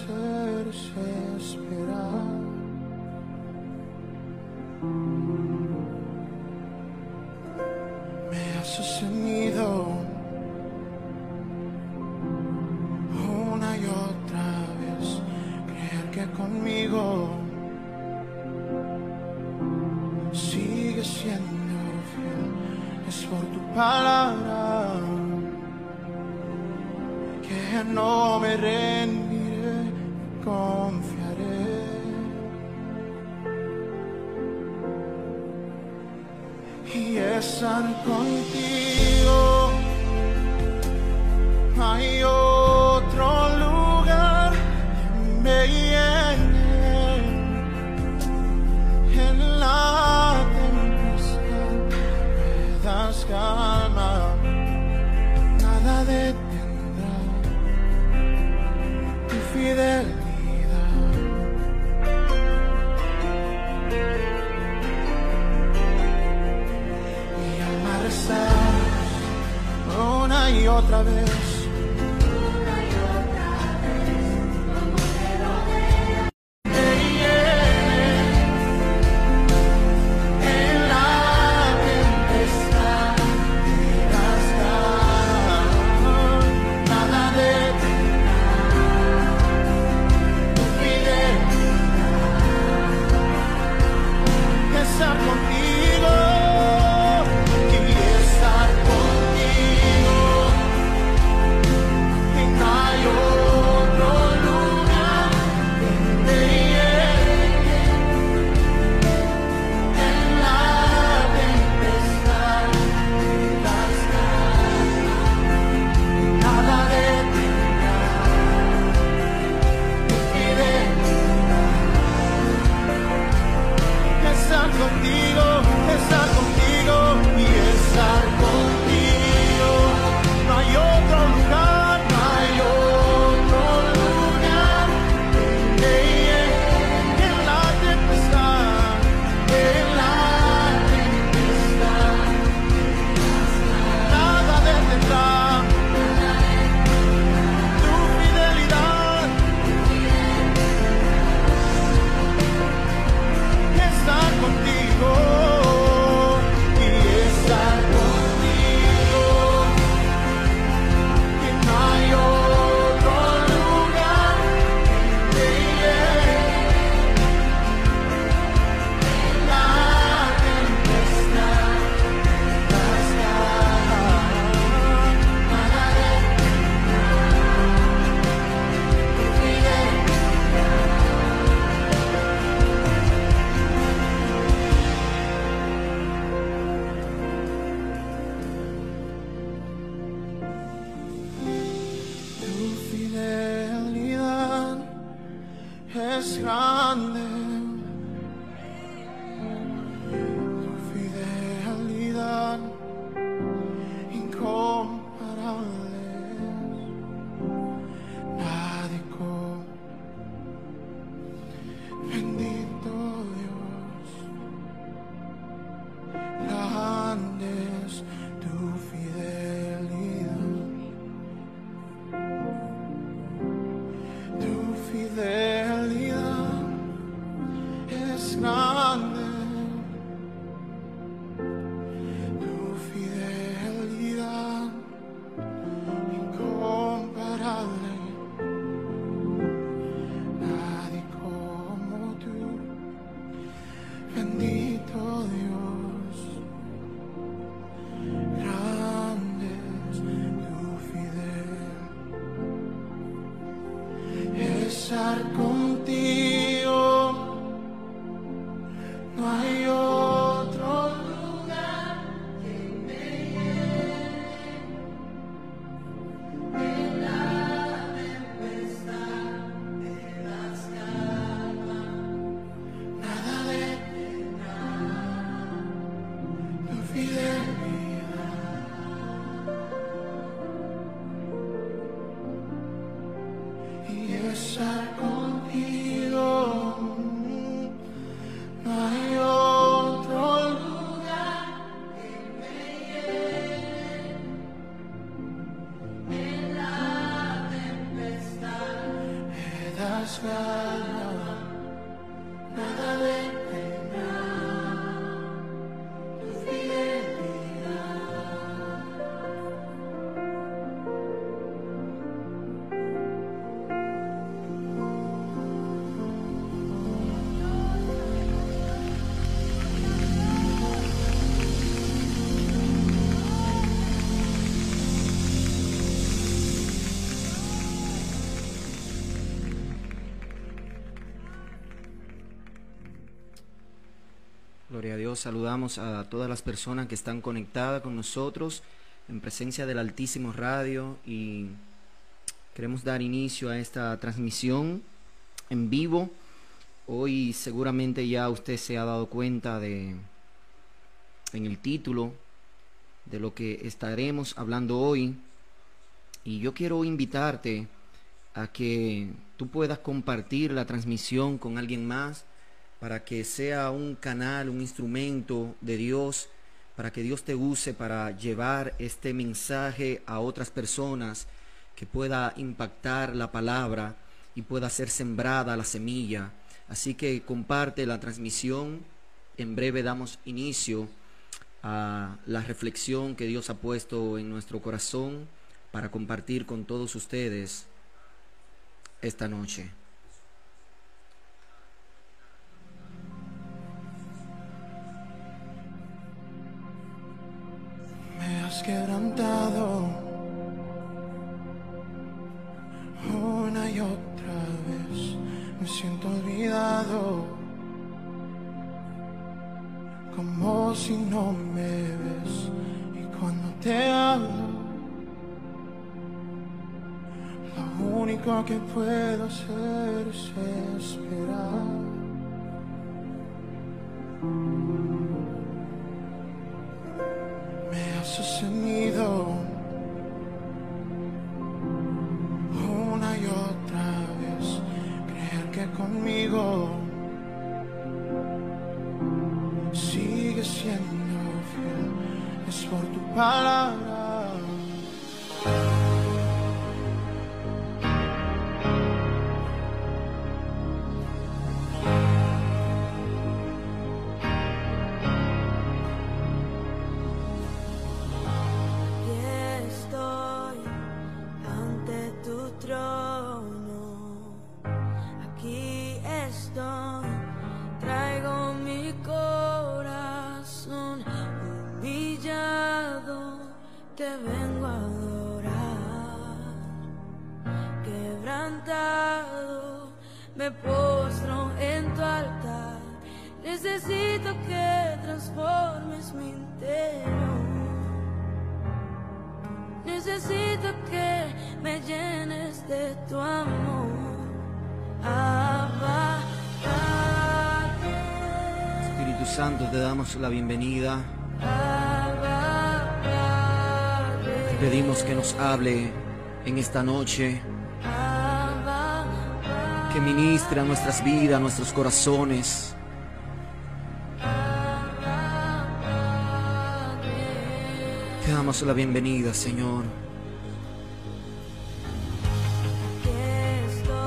puedo hacer es esperar. Me has sostenido otra vez. Gloria a Dios, saludamos a todas las personas que están conectadas con nosotros en presencia del Altísimo Radio y queremos dar inicio a esta transmisión en vivo. Hoy seguramente ya usted se ha dado cuenta de en el título de lo que estaremos hablando hoy y yo quiero invitarte a que tú puedas compartir la transmisión con alguien más para que sea un canal, un instrumento de Dios, para que Dios te use para llevar este mensaje a otras personas, que pueda impactar la palabra y pueda ser sembrada la semilla. Así que comparte la transmisión. En breve damos inicio a la reflexión que Dios ha puesto en nuestro corazón para compartir con todos ustedes esta noche. Me has quebrantado una y otra vez. Me siento olvidado, como si no me ves. Y cuando te hablo, lo único que puedo hacer es esperar. Me has sostenido una y otra vez. Creer que conmigo sigue siendo fiel es por tu palabra. La bienvenida. Te pedimos que nos hable en esta noche, que ministre a nuestras vidas, a nuestros corazones. Te damos la bienvenida, Señor.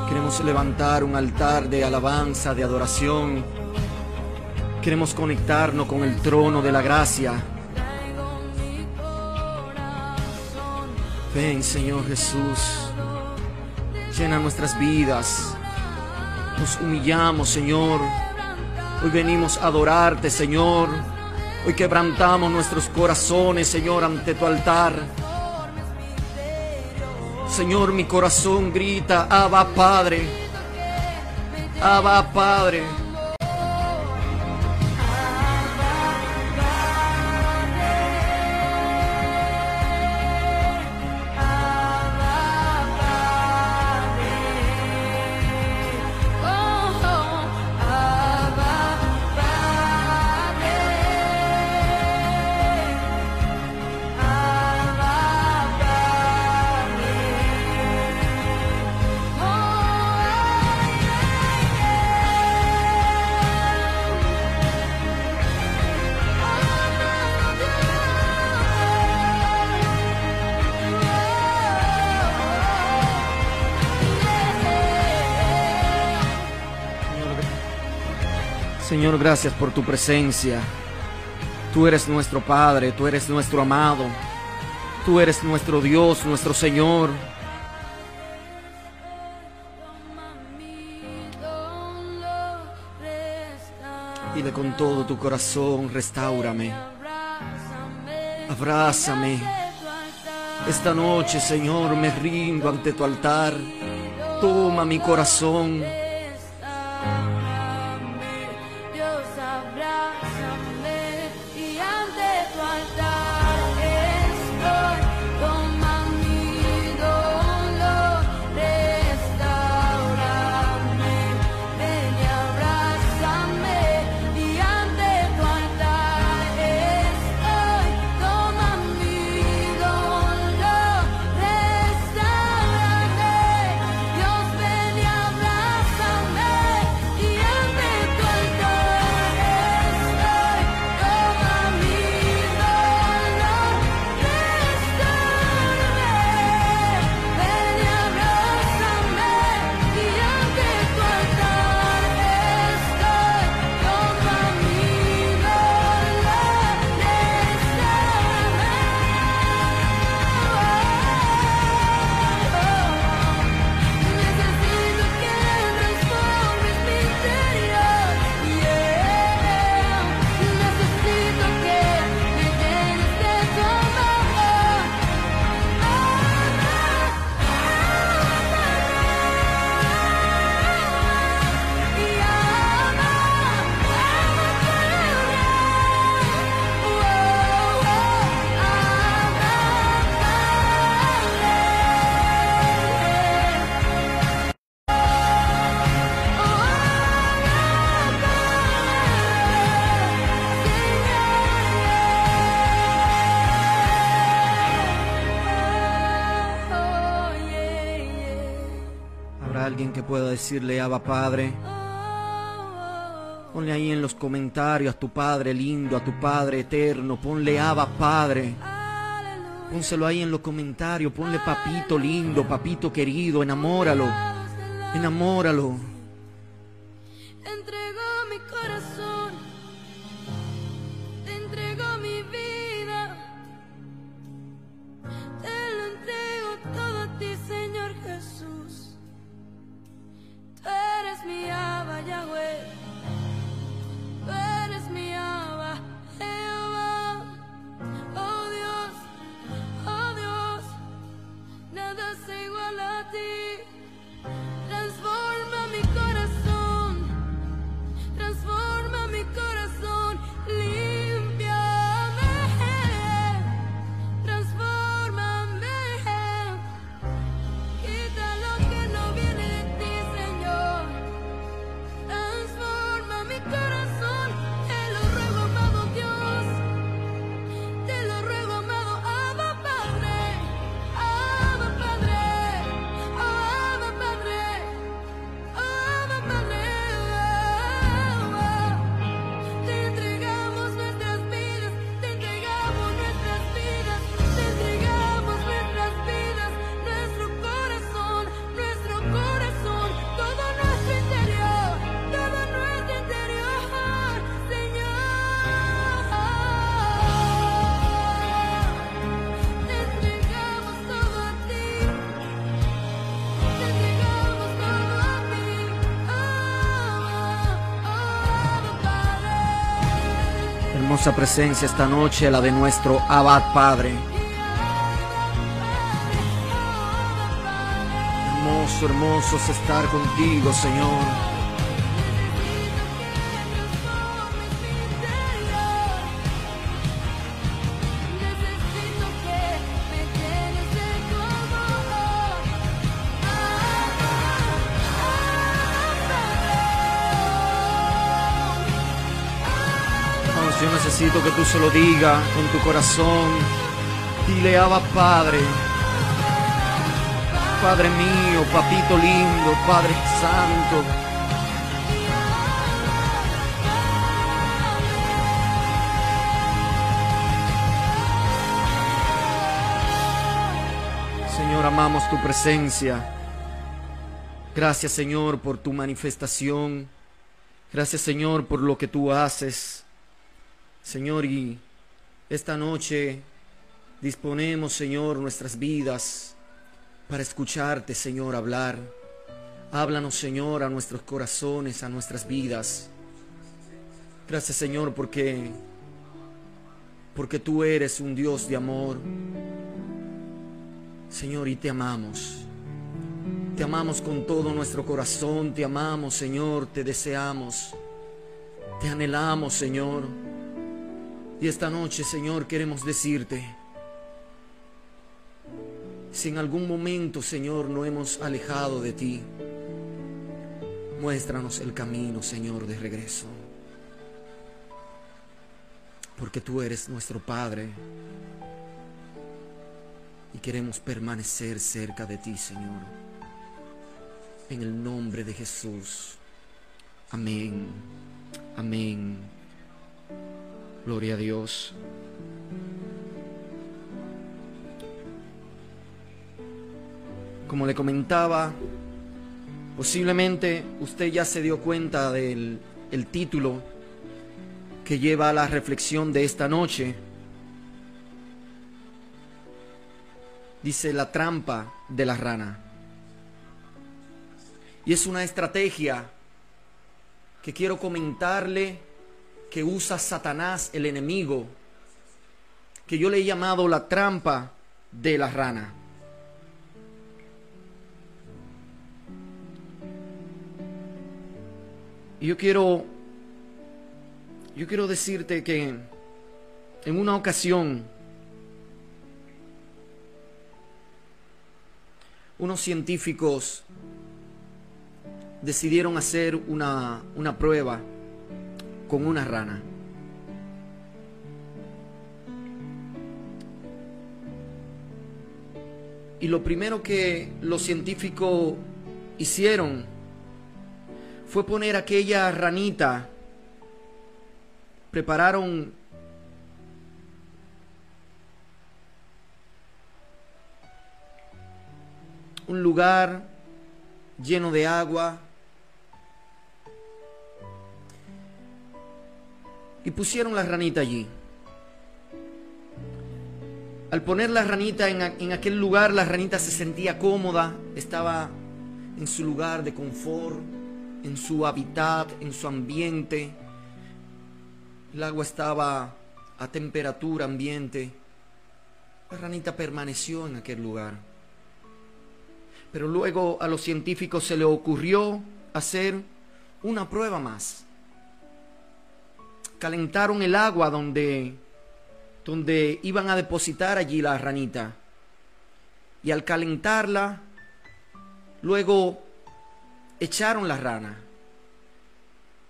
Queremos levantar un altar de alabanza, de adoración. Queremos conectarnos con el trono de la gracia. Ven, Señor Jesús. Llena nuestras vidas. Nos humillamos, Señor. Hoy venimos a adorarte, Señor. Hoy quebrantamos nuestros corazones, Señor, ante tu altar. Señor, mi corazón grita, Abba Padre. Abba Padre. Gracias por tu presencia. Tú eres nuestro Padre, tú eres nuestro amado, tú eres nuestro Dios, nuestro Señor. Dile con todo tu corazón, restaurame, abrázame. Esta noche, Señor, me rindo ante tu altar. Toma mi corazón. Pueda decirle, Abba Padre? Ponle ahí en los comentarios a tu Padre lindo, a tu Padre eterno. Ponle Abba Padre. Pónselo ahí en los comentarios. Ponle papito lindo, papito querido. Enamóralo. Enamóralo. Abba, Hermosa presencia esta noche, la de nuestro Abad Padre. Hermoso, hermoso es estar contigo, Señor. Se lo digas con tu corazón. Dile, Abba Padre. Padre mío, papito lindo, Padre Santo. Señor, amamos tu presencia. Gracias, Señor, por tu manifestación. Gracias Señor por lo que tú haces. Señor, y esta noche disponemos, Señor, nuestras vidas para escucharte, Señor, hablar. Háblanos, Señor, a nuestros corazones, a nuestras vidas. Gracias, Señor, porque porque tú eres un Dios de amor. Señor, y te amamos. Te amamos con todo nuestro corazón, te amamos, Señor, te deseamos. Te anhelamos, Señor. Y esta noche, Señor, queremos decirte, si en algún momento, Señor, no hemos alejado de ti, muéstranos el camino, Señor, de regreso. Porque tú eres nuestro Padre y queremos permanecer cerca de ti, Señor. En el nombre de Jesús. Amén. Amén. Gloria a Dios. Como le comentaba, posiblemente usted ya se dio cuenta del el título que lleva a la reflexión de esta noche. Dice la trampa de la rana. Y es una estrategia que quiero comentarle que usa Satanás, el enemigo, que yo le he llamado la trampa de la rana. Y yo quiero yo quiero decirte que en una ocasión unos científicos decidieron hacer una, una prueba con una rana. Y lo primero que los científicos hicieron fue poner aquella ranita, prepararon un lugar lleno de agua y pusieron la ranita allí. Al poner la ranita en, en, aquel lugar, la ranita se sentía cómoda, estaba en su lugar de confort, en su hábitat, en su ambiente. El agua estaba a temperatura ambiente. La ranita permaneció en aquel lugar. Pero luego a los científicos se le ocurrió hacer una prueba más. Calentaron el agua donde, donde iban a depositar allí la ranita. Y al calentarla, luego echaron la rana.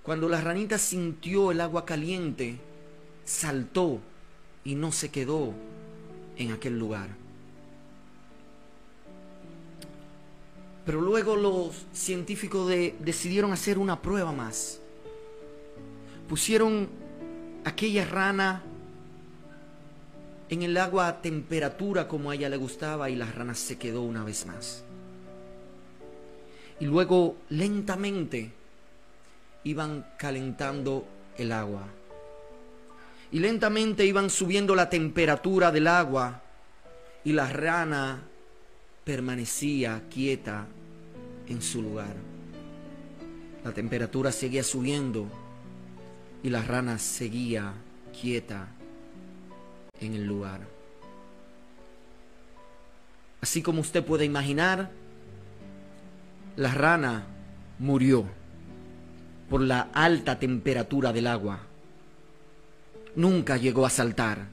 Cuando la ranita sintió el agua caliente, saltó y no se quedó en aquel lugar. Pero luego los científicos de, decidieron hacer una prueba más. Pusieron aquella rana en el agua a temperatura como a ella le gustaba y la rana se quedó una vez más. Y luego lentamente iban calentando el agua. Y lentamente iban subiendo la temperatura del agua y la rana permanecía quieta en su lugar. La temperatura seguía subiendo y la rana seguía quieta en el lugar. Así como usted puede imaginar, la rana murió por la alta temperatura del agua. Nunca llegó a saltar.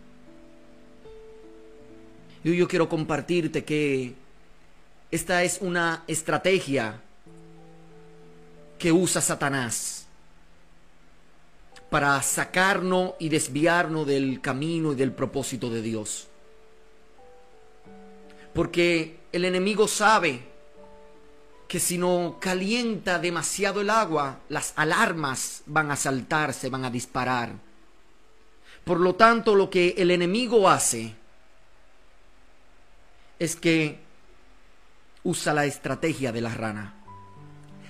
Y yo quiero compartirte que esta es una estrategia que usa Satanás para sacarnos y desviarnos del camino y del propósito de Dios. Porque el enemigo sabe que si no calienta demasiado el agua, las alarmas van a saltarse, van a disparar. Por lo tanto, lo que el enemigo hace es que usa la estrategia de la rana.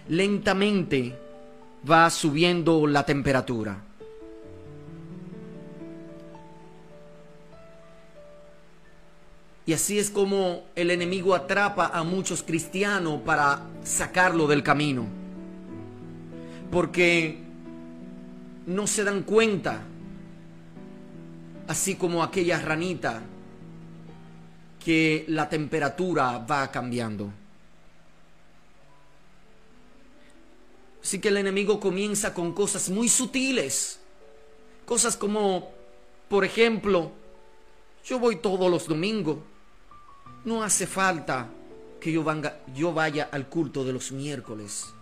Lentamente va subiendo la temperatura. Y así es como el enemigo atrapa a muchos cristianos para sacarlo del camino. Porque no se dan cuenta, así como aquella ranita, que la temperatura va cambiando. Así que el enemigo comienza con cosas muy sutiles. Cosas como, por ejemplo, yo voy todos los domingos. No hace falta que yo, vanga- yo vaya al culto de los miércoles.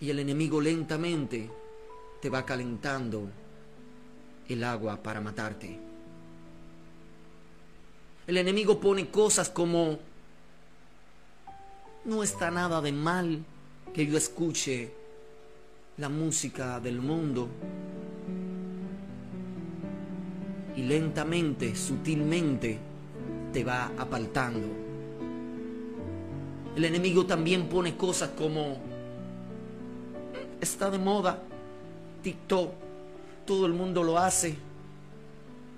Y el enemigo lentamente te va calentando el agua para matarte. El enemigo pone cosas como, no está nada de mal que yo escuche la música del mundo. Y lentamente, sutilmente, te va apartando. El enemigo también pone cosas como, está de moda, TikTok, todo el mundo lo hace.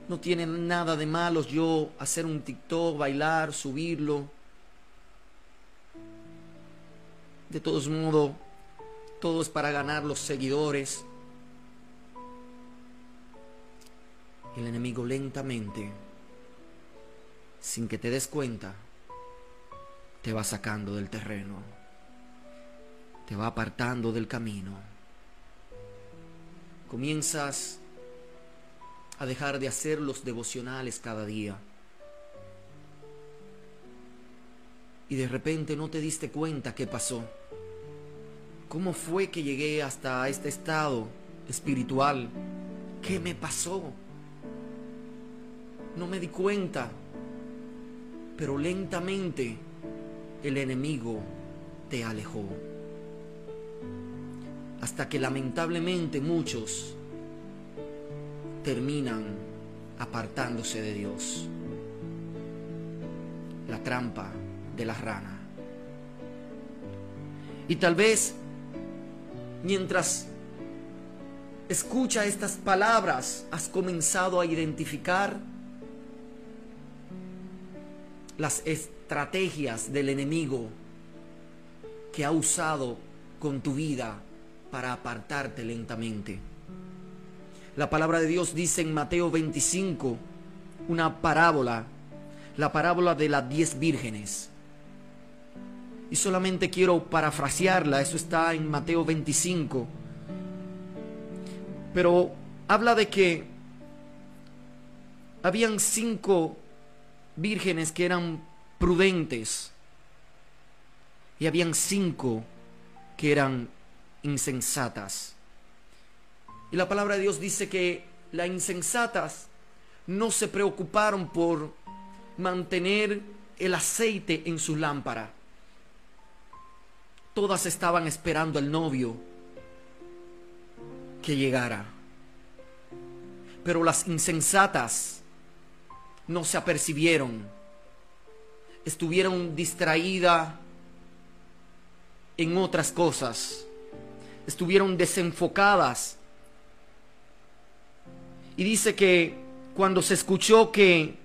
No tiene nada de malo yo hacer un TikTok, bailar, subirlo. De todos modos, todo es para ganar los seguidores. El enemigo lentamente, sin que te des cuenta, te va sacando del terreno, te va apartando del camino. Comienzas a dejar de hacer los devocionales cada día. Y de repente no te diste cuenta qué pasó. ¿Cómo fue que llegué hasta este estado espiritual? ¿Qué me pasó? No me di cuenta. Pero lentamente el enemigo te alejó. Hasta que lamentablemente muchos terminan apartándose de Dios. La trampa de la rana. Y tal vez mientras escucha estas palabras has comenzado a identificar las estrategias del enemigo que ha usado con tu vida para apartarte lentamente. La palabra de Dios dice en Mateo 25 una parábola, la parábola de las diez vírgenes. Y solamente quiero parafrasearla, eso está en Mateo 25. Pero habla de que habían cinco vírgenes que eran prudentes y habían cinco que eran insensatas. Y la palabra de Dios dice que las insensatas no se preocuparon por mantener el aceite en su lámpara. Todas estaban esperando al novio que llegara. Pero las insensatas no se apercibieron. Estuvieron distraídas en otras cosas. Estuvieron desenfocadas. Y dice que cuando se escuchó que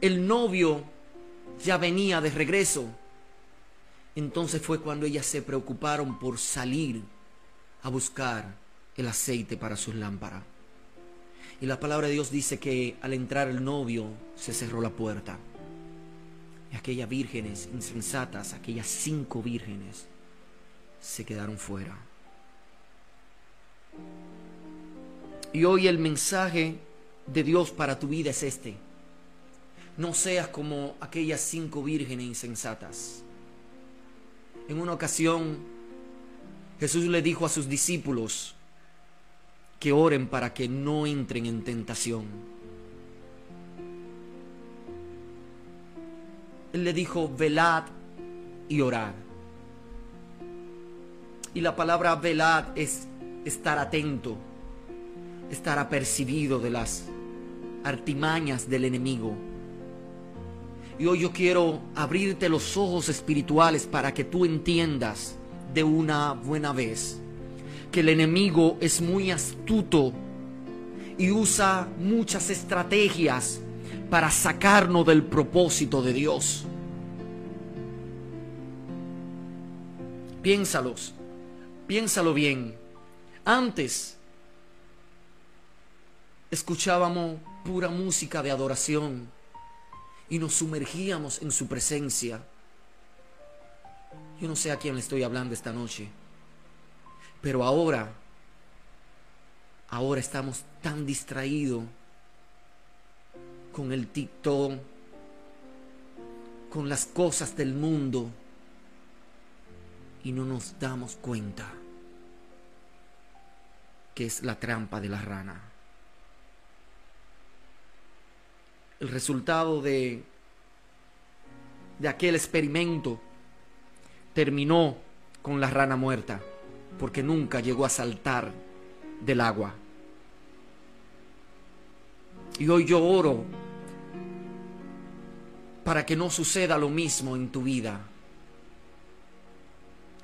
el novio ya venía de regreso, entonces fue cuando ellas se preocuparon por salir a buscar el aceite para sus lámparas. Y la palabra de Dios dice que al entrar el novio se cerró la puerta. Y aquellas vírgenes insensatas, aquellas cinco vírgenes, se quedaron fuera. Y hoy el mensaje de Dios para tu vida es este. No seas como aquellas cinco vírgenes insensatas. En una ocasión, Jesús le dijo a sus discípulos que oren para que no entren en tentación. Él le dijo, velad y orad. Y la palabra velad es estar atento, estar apercibido de las artimañas del enemigo. Y hoy yo quiero abrirte los ojos espirituales para que tú entiendas de una buena vez que el enemigo es muy astuto y usa muchas estrategias para sacarnos del propósito de Dios. Piénsalos, piénsalo bien. Antes escuchábamos pura música de adoración y nos sumergíamos en su presencia. Yo no sé a quién le estoy hablando esta noche, pero ahora, ahora estamos tan distraídos con el TikTok, con las cosas del mundo y no nos damos cuenta que es la trampa de la rana. El resultado de, de aquel experimento terminó con la rana muerta porque nunca llegó a saltar del agua. Y hoy yo oro para que no suceda lo mismo en tu vida.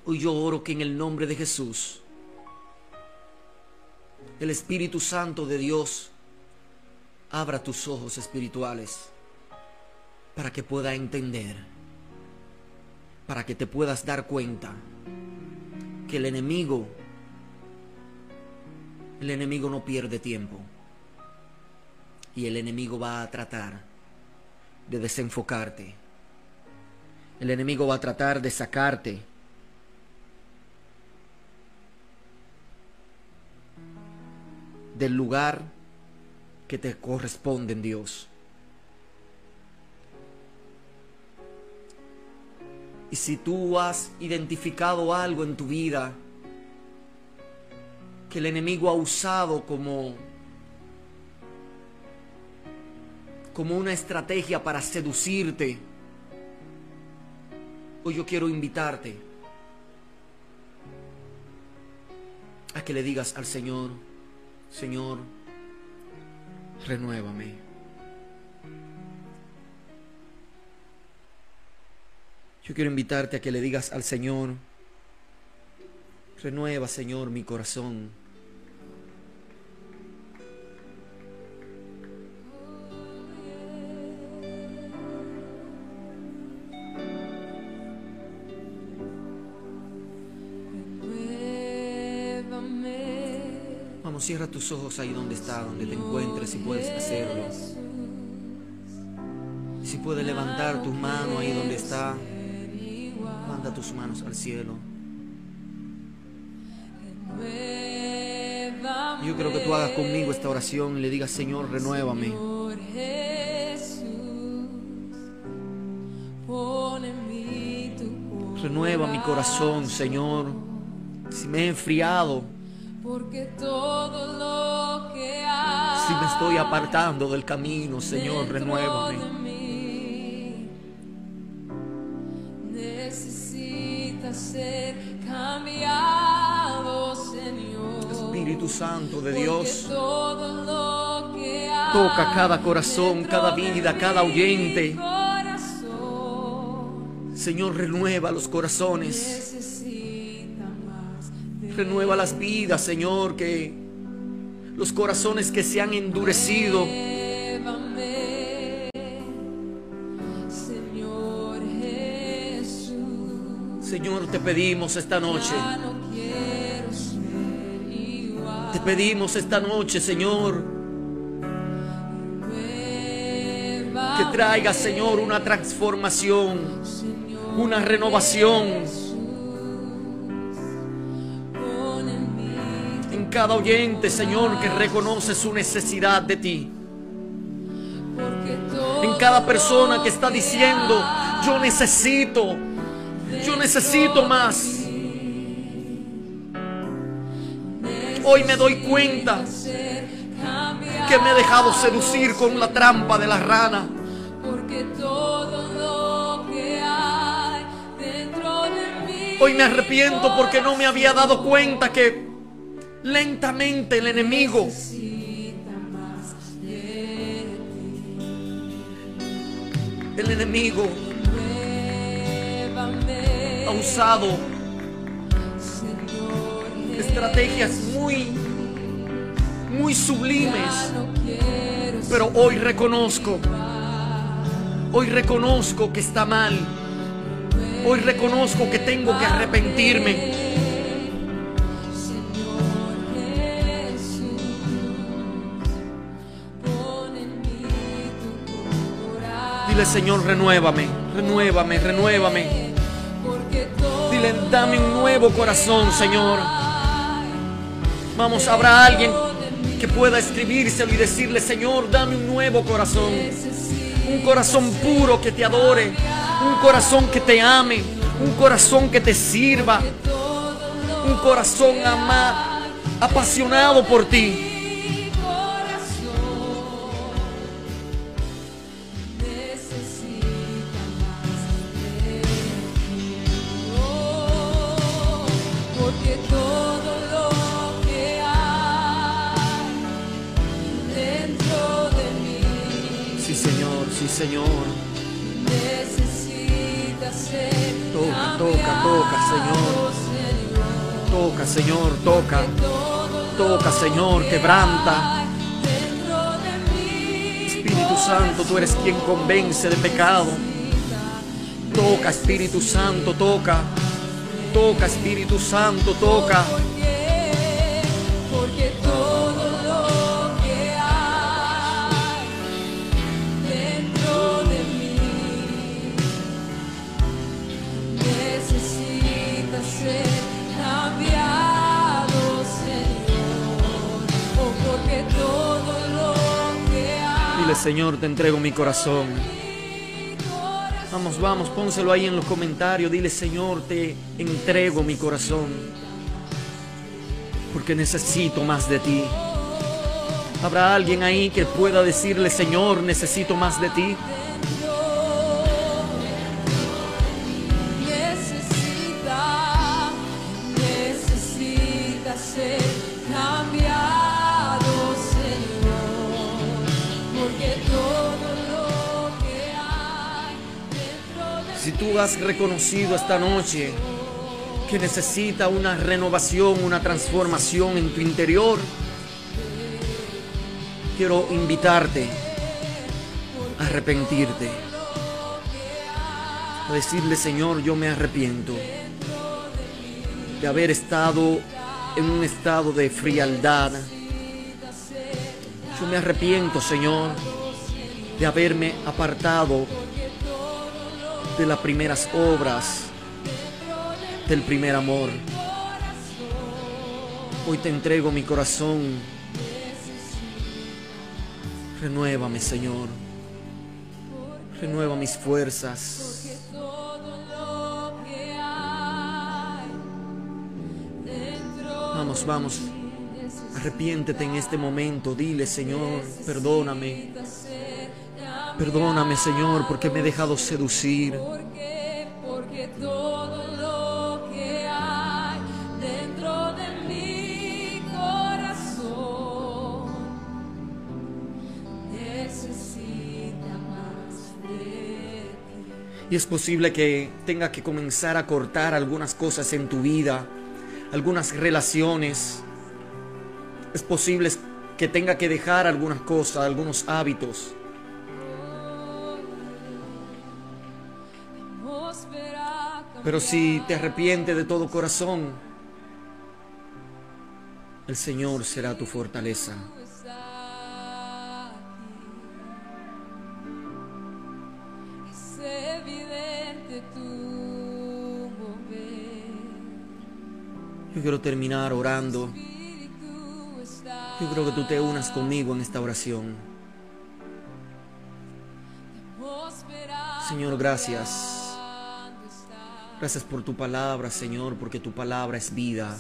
Hoy yo oro que en el nombre de Jesús, el Espíritu Santo de Dios abra tus ojos espirituales para que pueda entender, para que te puedas dar cuenta que el enemigo, el enemigo no pierde tiempo y el enemigo va a tratar de desenfocarte. El enemigo va a tratar de sacarte del lugar que te corresponde en Dios. Y si tú has identificado algo en tu vida que el enemigo ha usado como como una estrategia para seducirte, hoy yo quiero invitarte a que le digas al Señor, Señor, renuévame. Yo quiero invitarte a que le digas al Señor, renueva Señor mi corazón. Vamos, cierra tus ojos ahí donde está, donde te encuentres, si puedes hacerlo. Si puedes levantar tus manos ahí donde está, manda tus manos al cielo. Yo quiero que tú hagas conmigo esta oración y le digas, Señor, renuévame. Renueva mi corazón, Señor. Si me he enfriado, Porque todo lo que hay si me estoy apartando del camino, Señor, renuévame. De Dios, toca cada corazón, cada vida, cada oyente. Señor, renueva los corazones. Renueva las vidas, Señor, que los corazones que se han endurecido. Señor, te pedimos esta noche. Pedimos esta noche, Señor, que traiga, Señor, una transformación, una renovación en cada oyente, Señor, que reconoce su necesidad de ti. En cada persona que está diciendo, yo necesito, yo necesito más. Hoy me doy cuenta que me he dejado seducir con la trampa de la rana. Hoy me arrepiento porque no me había dado cuenta que lentamente el enemigo. El enemigo ha usado estrategias muy, muy sublimes. Pero hoy reconozco, hoy reconozco que está mal. Hoy reconozco que tengo que arrepentirme. Dile, Señor, renuévame, renuévame, renuévame. Dile, dame un nuevo corazón, Señor. Vamos, habrá alguien que pueda escribírselo y decirle, Señor, dame un nuevo corazón. Un corazón puro que te adore. Un corazón que te ame. Un corazón que te sirva. Un corazón ama, apasionado por ti. Señor, Toca, toca, toca, Señor. Toca, Señor, toca. Toca, Señor, quebranta. Espíritu Santo, tú eres quien convence de pecado. Toca, Espíritu Santo, toca. Toca, Espíritu Santo, toca. Porque, Señor, te entrego mi corazón. Vamos, vamos, pónselo ahí en los comentarios. Dile, Señor, te entrego mi corazón. Porque necesito más de ti. ¿Habrá alguien ahí que pueda decirle, Señor, necesito más de ti? Has reconocido esta noche que necesita una renovación, una transformación en tu interior, quiero invitarte a arrepentirte. A decirle, Señor, yo me arrepiento de haber estado en un estado de frialdad. Yo me arrepiento, Señor, de haberme apartado de las primeras obras, del primer amor. Hoy te entrego mi corazón. Renuévame, Señor. Renueva mis fuerzas. Vamos, vamos. Arrepiéntete en este momento. Dile, Señor, perdóname. Perdóname, Señor, porque me he dejado seducir. porque todo lo que hay dentro de mi corazón necesita más de ti. Y es posible que tenga que comenzar a cortar algunas cosas en tu vida, algunas relaciones. Es posible que tenga que dejar algunas cosas, algunos hábitos. Pero si te arrepientes de todo corazón, el Señor será tu fortaleza. Yo quiero terminar orando. Yo creo que tú te unas conmigo en esta oración. Señor, gracias. Gracias por tu palabra, Señor, porque tu palabra es vida.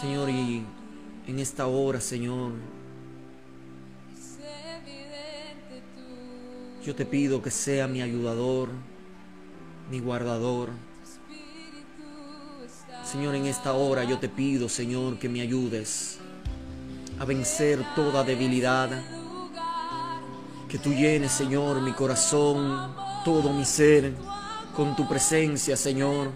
Señor, y en esta hora, Señor, yo te pido que sea mi ayudador, mi guardador. Señor, en esta hora yo te pido, Señor, que me ayudes a vencer toda debilidad, Que tú llenes, Señor, mi corazón, todo mi ser, con tu presencia, Señor.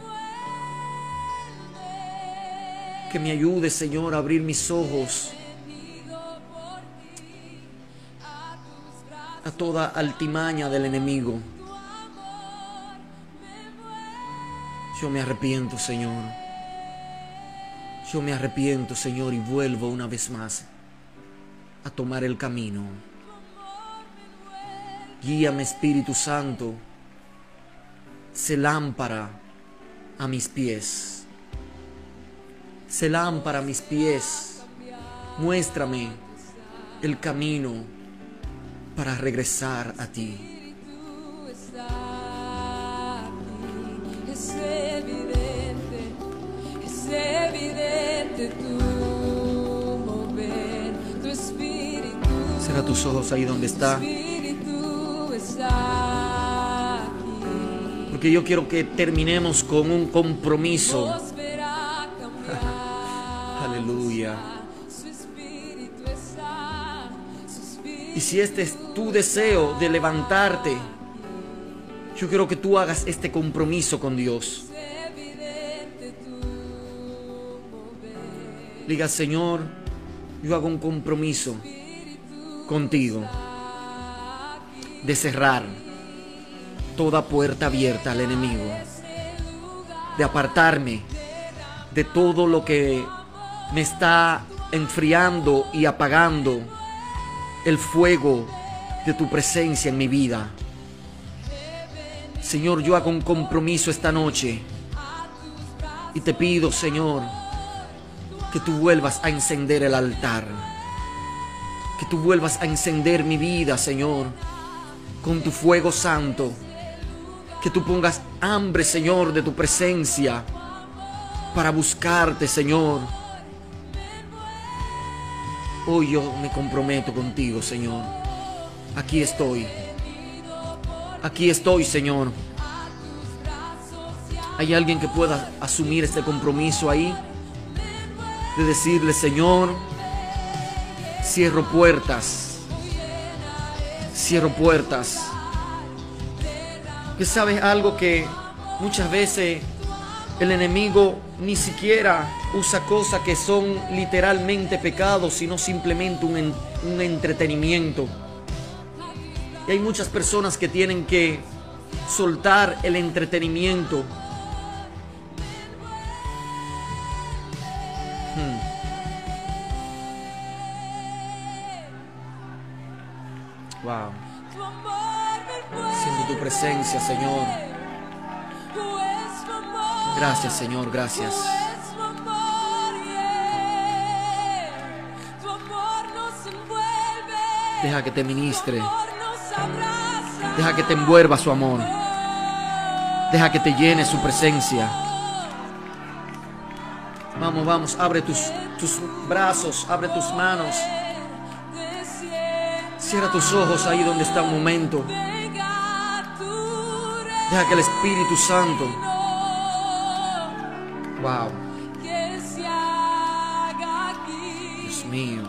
Que me ayudes, Señor, a abrir mis ojos a toda altimaña del enemigo. Yo me arrepiento, Señor. Yo me arrepiento, Señor, y vuelvo una vez más a tomar el camino. Guíame, Espíritu Santo. Se lámpara a mis pies. Se lámpara a mis pies. Muéstrame el camino para regresar a ti. Espíritu está aquí. Es evidente, es evidente tu mover, tu espíritu. Cierra tus ojos ahí donde está. Porque yo quiero que terminemos con un compromiso. Aleluya. Y si este es tu deseo de levantarte, yo quiero que tú hagas este compromiso con Dios. Diga, Señor, yo hago un compromiso contigo de cerrar toda puerta abierta al enemigo, de apartarme de todo lo que me está enfriando y apagando el fuego de tu presencia en mi vida. Señor, yo hago un compromiso esta noche y te pido, Señor, que tú vuelvas a encender el altar. Que tú vuelvas a encender mi vida, Señor, con tu fuego santo. Que tú pongas hambre, Señor, de tu presencia para buscarte, Señor. Hoy yo me comprometo contigo, Señor. Aquí estoy. Aquí estoy, Señor. ¿Hay alguien que pueda asumir este compromiso ahí? De decirle, Señor, cierro puertas. Cierro puertas. Que sabes algo que muchas veces el enemigo ni siquiera usa cosas que son literalmente pecados, sino simplemente un, un entretenimiento. Y hay muchas personas que tienen que soltar el entretenimiento. Wow. Siento tu presencia, Señor. Gracias, Señor, gracias. Deja que te ministre. Deja que te envuelva su amor. Deja que te llene su presencia. Vamos, vamos, abre tus, tus brazos, abre tus manos. Cierra tus ojos ahí donde está un momento. Deja que el Espíritu Santo. Wow. Dios mío.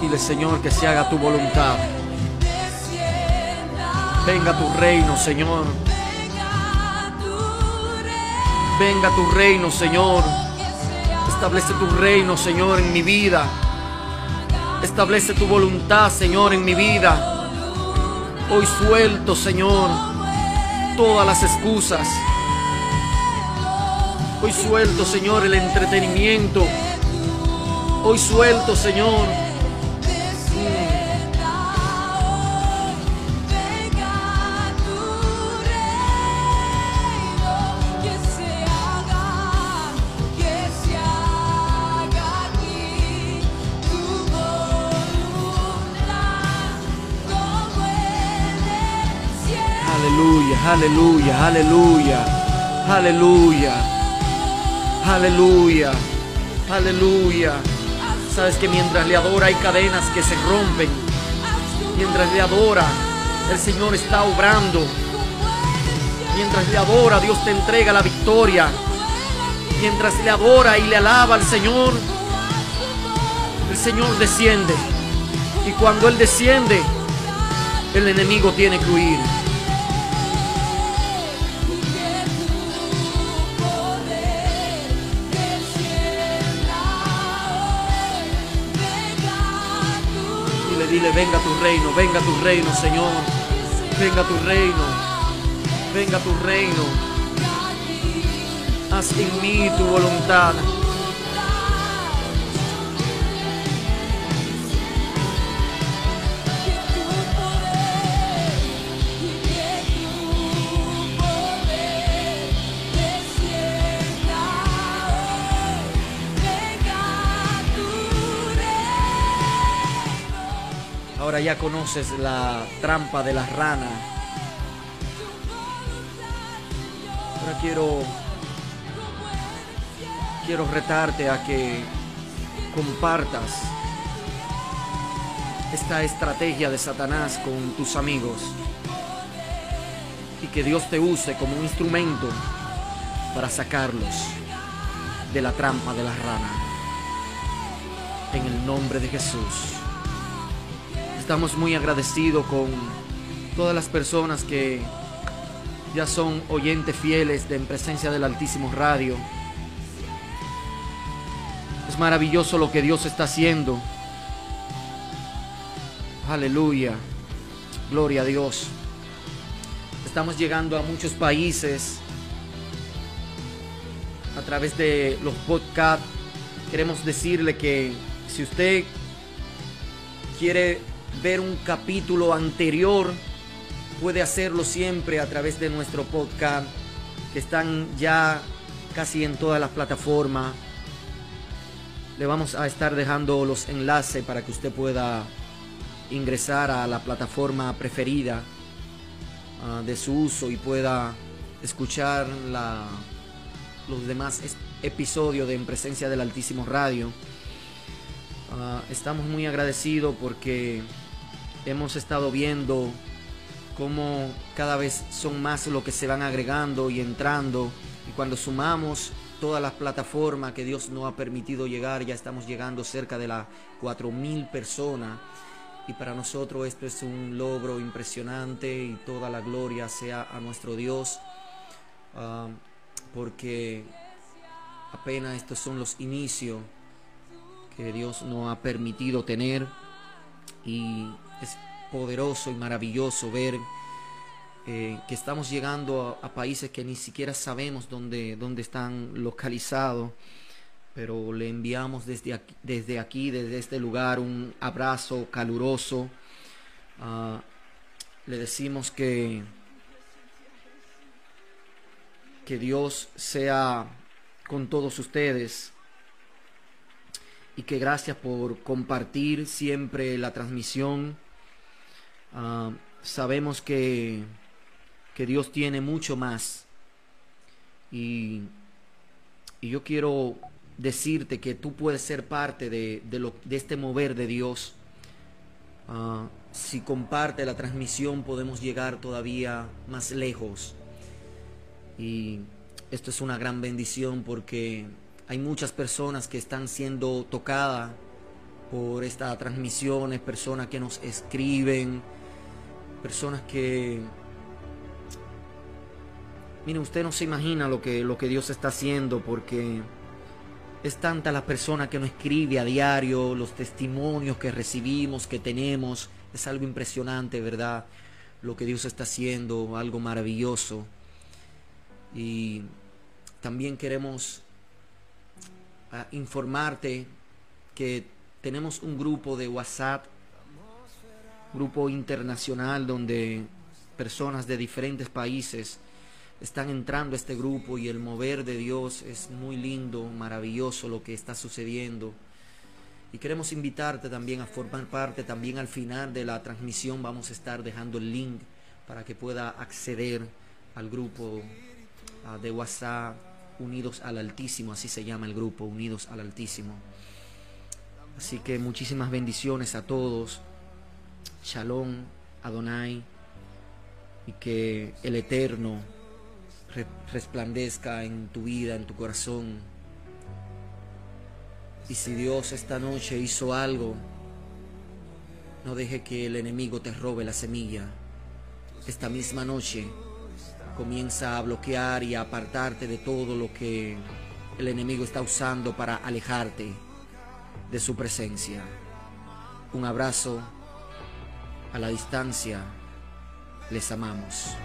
Dile, Señor, que se haga tu voluntad. Venga tu reino, Señor. Venga tu reino, Señor. Establece tu reino, Señor, en mi vida. Establece tu voluntad, Señor, en mi vida. Hoy suelto, Señor, todas las excusas. Hoy suelto, Señor, el entretenimiento. Hoy suelto, Señor. Aleluya, aleluya, aleluya, aleluya, aleluya. Sabes que mientras le adora hay cadenas que se rompen. Mientras le adora, el Señor está obrando. Mientras le adora, Dios te entrega la victoria. Mientras le adora y le alaba al Señor, el Señor desciende. Y cuando Él desciende, el enemigo tiene que huir. Venga tu reino, venga tu reino, Señor. Venga tu reino, venga tu reino. Haz en mí tu voluntad. Ya conoces la trampa de la rana. Ahora quiero quiero retarte a que compartas esta estrategia de Satanás con tus amigos y que Dios te use como un instrumento para sacarlos de la trampa de la rana. En el nombre de Jesús. Estamos muy agradecidos con todas las personas que ya son oyentes fieles En Presencia del Altísimo Radio. Es maravilloso lo que Dios está haciendo. Aleluya. Gloria a Dios. Estamos llegando a muchos países a través de los podcasts. Queremos decirle que si usted quiere ver un capítulo anterior, puede hacerlo siempre a través de nuestro podcast, que están ya casi en todas las plataformas. Le vamos a estar dejando los enlaces para que usted pueda ingresar a la plataforma preferida ah, de su uso y pueda escuchar la- los demás episodios de En Presencia del Altísimo Radio. Ah, estamos muy agradecidos porque hemos estado viendo cómo cada vez son más lo que se van agregando y entrando. Y cuando sumamos todas las plataformas que Dios nos ha permitido llegar, ya estamos llegando cerca de las 4.000 personas. Y para nosotros esto es un logro impresionante y toda la gloria sea a nuestro Dios. ah, porque apenas estos son los inicios que Dios nos ha permitido tener. Y es poderoso y maravilloso ver eh, que estamos llegando a, países que ni siquiera sabemos dónde, dónde están localizados, pero le enviamos desde aquí, desde aquí, desde este lugar, un abrazo caluroso. Ah, le decimos que, que Dios sea con todos ustedes y que gracias por compartir siempre la transmisión. Ah, sabemos que, que Dios tiene mucho más y, y yo quiero decirte que tú puedes ser parte de, de lo, de este mover de Dios. Ah, si comparte la transmisión podemos llegar todavía más lejos. Y esto es una gran bendición porque hay muchas personas que están siendo tocadas por esta transmisión, es personas que nos escriben, personas que Mire, usted no se imagina lo que, lo que Dios está haciendo porque es tanta la persona que nos escribe a diario, los testimonios que recibimos, que tenemos. Es algo impresionante, ¿verdad? Lo que Dios está haciendo, algo maravilloso. Y también queremos ah, informarte que tenemos un grupo de WhatsApp, grupo internacional donde personas de diferentes países están entrando a este grupo y el mover de Dios es muy lindo, maravilloso lo que está sucediendo. Y queremos invitarte también a formar parte, también al final de la transmisión vamos a estar dejando el link para que pueda acceder al grupo ah, de WhatsApp Unidos al Altísimo, así se llama el grupo, Unidos al Altísimo. Así que muchísimas bendiciones a todos. Shalom, Adonai, y que el Eterno re- resplandezca en tu vida, en tu corazón. Y si Dios esta noche hizo algo, no deje que el enemigo te robe la semilla. Esta misma noche comienza a bloquear y a apartarte de todo lo que el enemigo está usando para alejarte de su presencia. Un abrazo a la distancia. Les amamos.